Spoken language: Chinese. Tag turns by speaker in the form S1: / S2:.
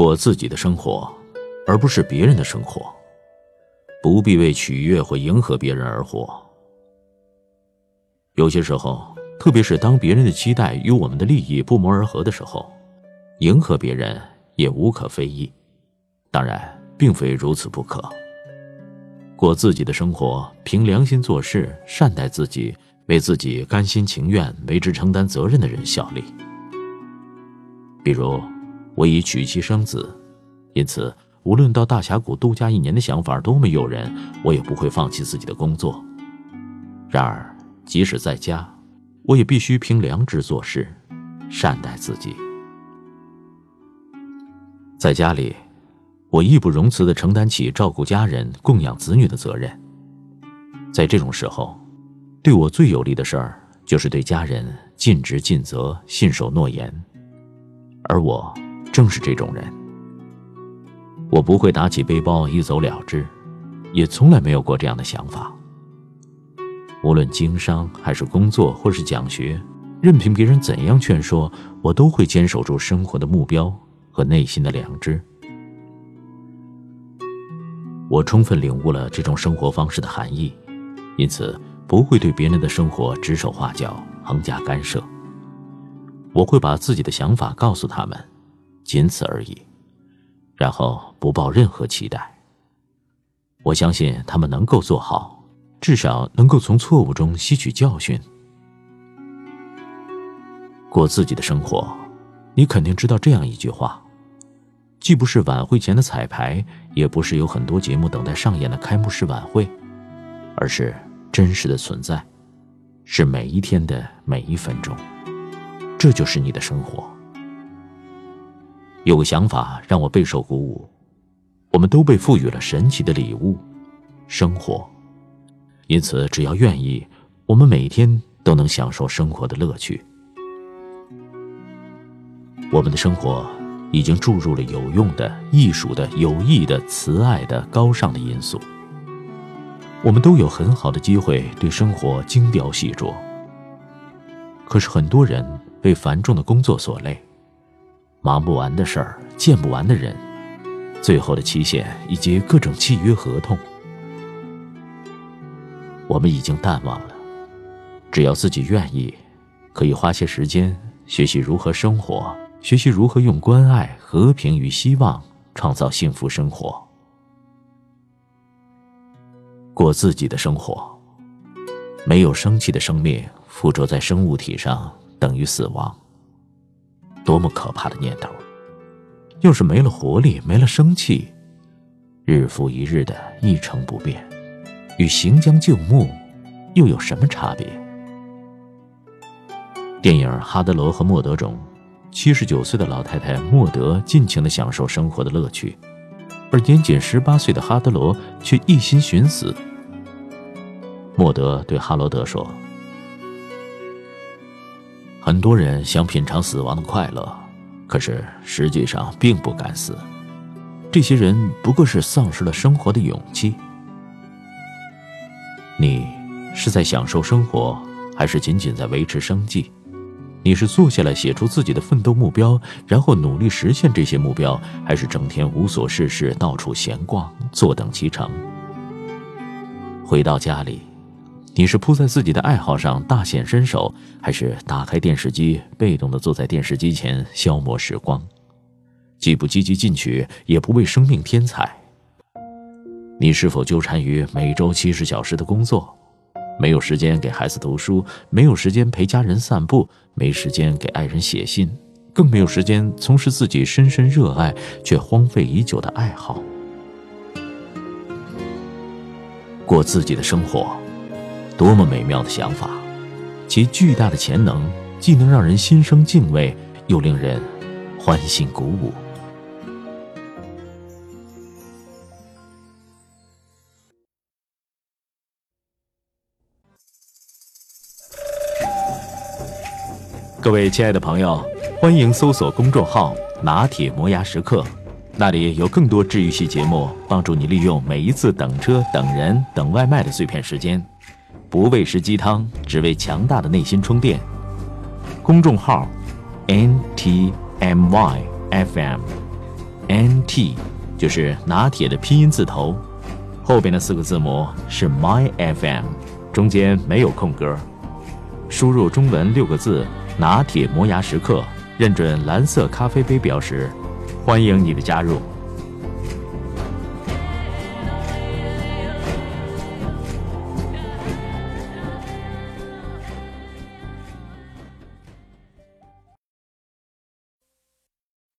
S1: 过自己的生活，而不是别人的生活。不必为取悦或迎合别人而活。有些时候，特别是当别人的期待与我们的利益不谋而合的时候，迎合别人也无可非议。当然，并非如此不可。过自己的生活，凭良心做事，善待自己，为自己甘心情愿为之承担责任的人效力。比如，我已娶妻生子，因此。无论到大峡谷度假一年的想法多么诱人，我也不会放弃自己的工作。然而，即使在家，我也必须凭良知做事，善待自己。在家里，我义不容辞地承担起照顾家人、供养子女的责任。在这种时候，对我最有利的事儿就是对家人尽职尽责、信守诺言。而我正是这种人。我不会打起背包一走了之，也从来没有过这样的想法。无论经商还是工作或是讲学，任凭别人怎样劝说，我都会坚守住生活的目标和内心的良知。我充分领悟了这种生活方式的含义，因此不会对别人的生活指手画脚、横加干涉。我会把自己的想法告诉他们，仅此而已。然后不抱任何期待。我相信他们能够做好，至少能够从错误中吸取教训，过自己的生活。你肯定知道这样一句话：既不是晚会前的彩排，也不是有很多节目等待上演的开幕式晚会，而是真实的存在，是每一天的每一分钟。这就是你的生活。有个想法让我备受鼓舞，我们都被赋予了神奇的礼物——生活。因此，只要愿意，我们每天都能享受生活的乐趣。我们的生活已经注入了有用的、艺术的、有益的、慈爱的、高尚的因素。我们都有很好的机会对生活精雕细琢。可是，很多人被繁重的工作所累。忙不完的事儿，见不完的人，最后的期限以及各种契约合同，我们已经淡忘了。只要自己愿意，可以花些时间学习如何生活，学习如何用关爱、和平与希望创造幸福生活，过自己的生活。没有生气的生命附着在生物体上，等于死亡。多么可怕的念头！要是没了活力，没了生气，日复一日的一成不变，与行将就木又有什么差别？电影《哈德罗和莫德》中，七十九岁的老太太莫德尽情的享受生活的乐趣，而年仅十八岁的哈德罗却一心寻死。莫德对哈罗德说。很多人想品尝死亡的快乐，可是实际上并不敢死。这些人不过是丧失了生活的勇气。你是在享受生活，还是仅仅在维持生计？你是坐下来写出自己的奋斗目标，然后努力实现这些目标，还是整天无所事事，到处闲逛，坐等其成？回到家里。你是扑在自己的爱好上大显身手，还是打开电视机，被动的坐在电视机前消磨时光，既不积极进取，也不为生命添彩？你是否纠缠于每周七十小时的工作，没有时间给孩子读书，没有时间陪家人散步，没时间给爱人写信，更没有时间从事自己深深热爱却荒废已久的爱好，过自己的生活？多么美妙的想法！其巨大的潜能，既能让人心生敬畏，又令人欢欣鼓舞。各位亲爱的朋友，欢迎搜索公众号“拿铁磨牙时刻”，那里有更多治愈系节目，帮助你利用每一次等车、等人、等外卖的碎片时间。不喂食鸡汤，只为强大的内心充电。公众号：n t m y f m，n T，就是拿铁的拼音字头，后边的四个字母是 My FM，中间没有空格。输入中文六个字“拿铁磨牙时刻”，认准蓝色咖啡杯标识，欢迎你的加入。